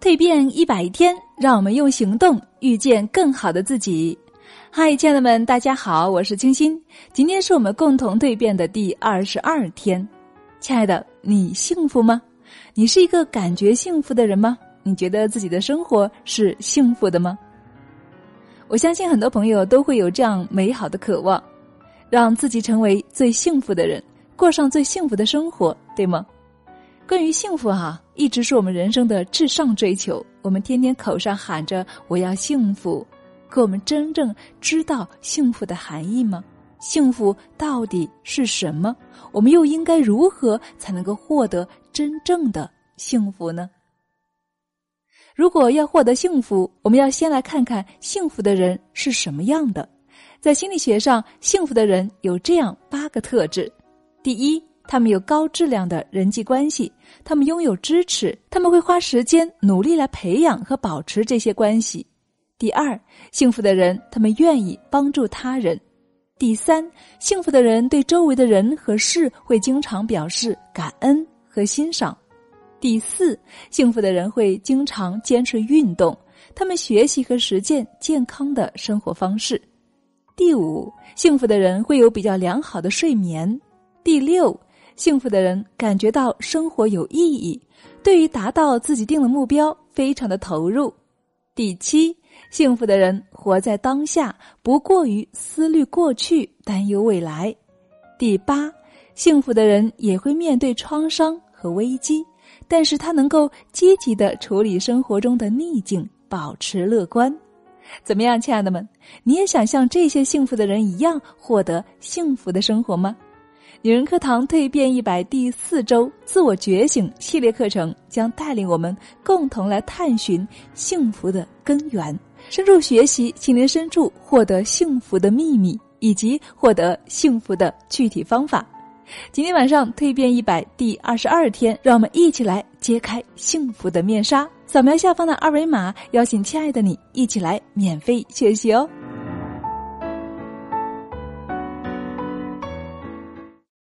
蜕变一百天，让我们用行动遇见更好的自己。嗨，亲爱的们，大家好，我是清新。今天是我们共同蜕变的第二十二天。亲爱的，你幸福吗？你是一个感觉幸福的人吗？你觉得自己的生活是幸福的吗？我相信很多朋友都会有这样美好的渴望，让自己成为最幸福的人，过上最幸福的生活，对吗？关于幸福哈，一直是我们人生的至上追求。我们天天口上喊着我要幸福，可我们真正知道幸福的含义吗？幸福到底是什么？我们又应该如何才能够获得真正的幸福呢？如果要获得幸福，我们要先来看看幸福的人是什么样的。在心理学上，幸福的人有这样八个特质：第一。他们有高质量的人际关系，他们拥有支持，他们会花时间努力来培养和保持这些关系。第二，幸福的人，他们愿意帮助他人。第三，幸福的人对周围的人和事会经常表示感恩和欣赏。第四，幸福的人会经常坚持运动，他们学习和实践健康的生活方式。第五，幸福的人会有比较良好的睡眠。第六。幸福的人感觉到生活有意义，对于达到自己定的目标非常的投入。第七，幸福的人活在当下，不过于思虑过去，担忧未来。第八，幸福的人也会面对创伤和危机，但是他能够积极的处理生活中的逆境，保持乐观。怎么样，亲爱的们，你也想像这些幸福的人一样获得幸福的生活吗？女人课堂蜕变一百第四周自我觉醒系列课程将带领我们共同来探寻幸福的根源，深入学习心灵深处获得幸福的秘密，以及获得幸福的具体方法。今天晚上蜕变一百第二十二天，让我们一起来揭开幸福的面纱。扫描下方的二维码，邀请亲爱的你一起来免费学习哦。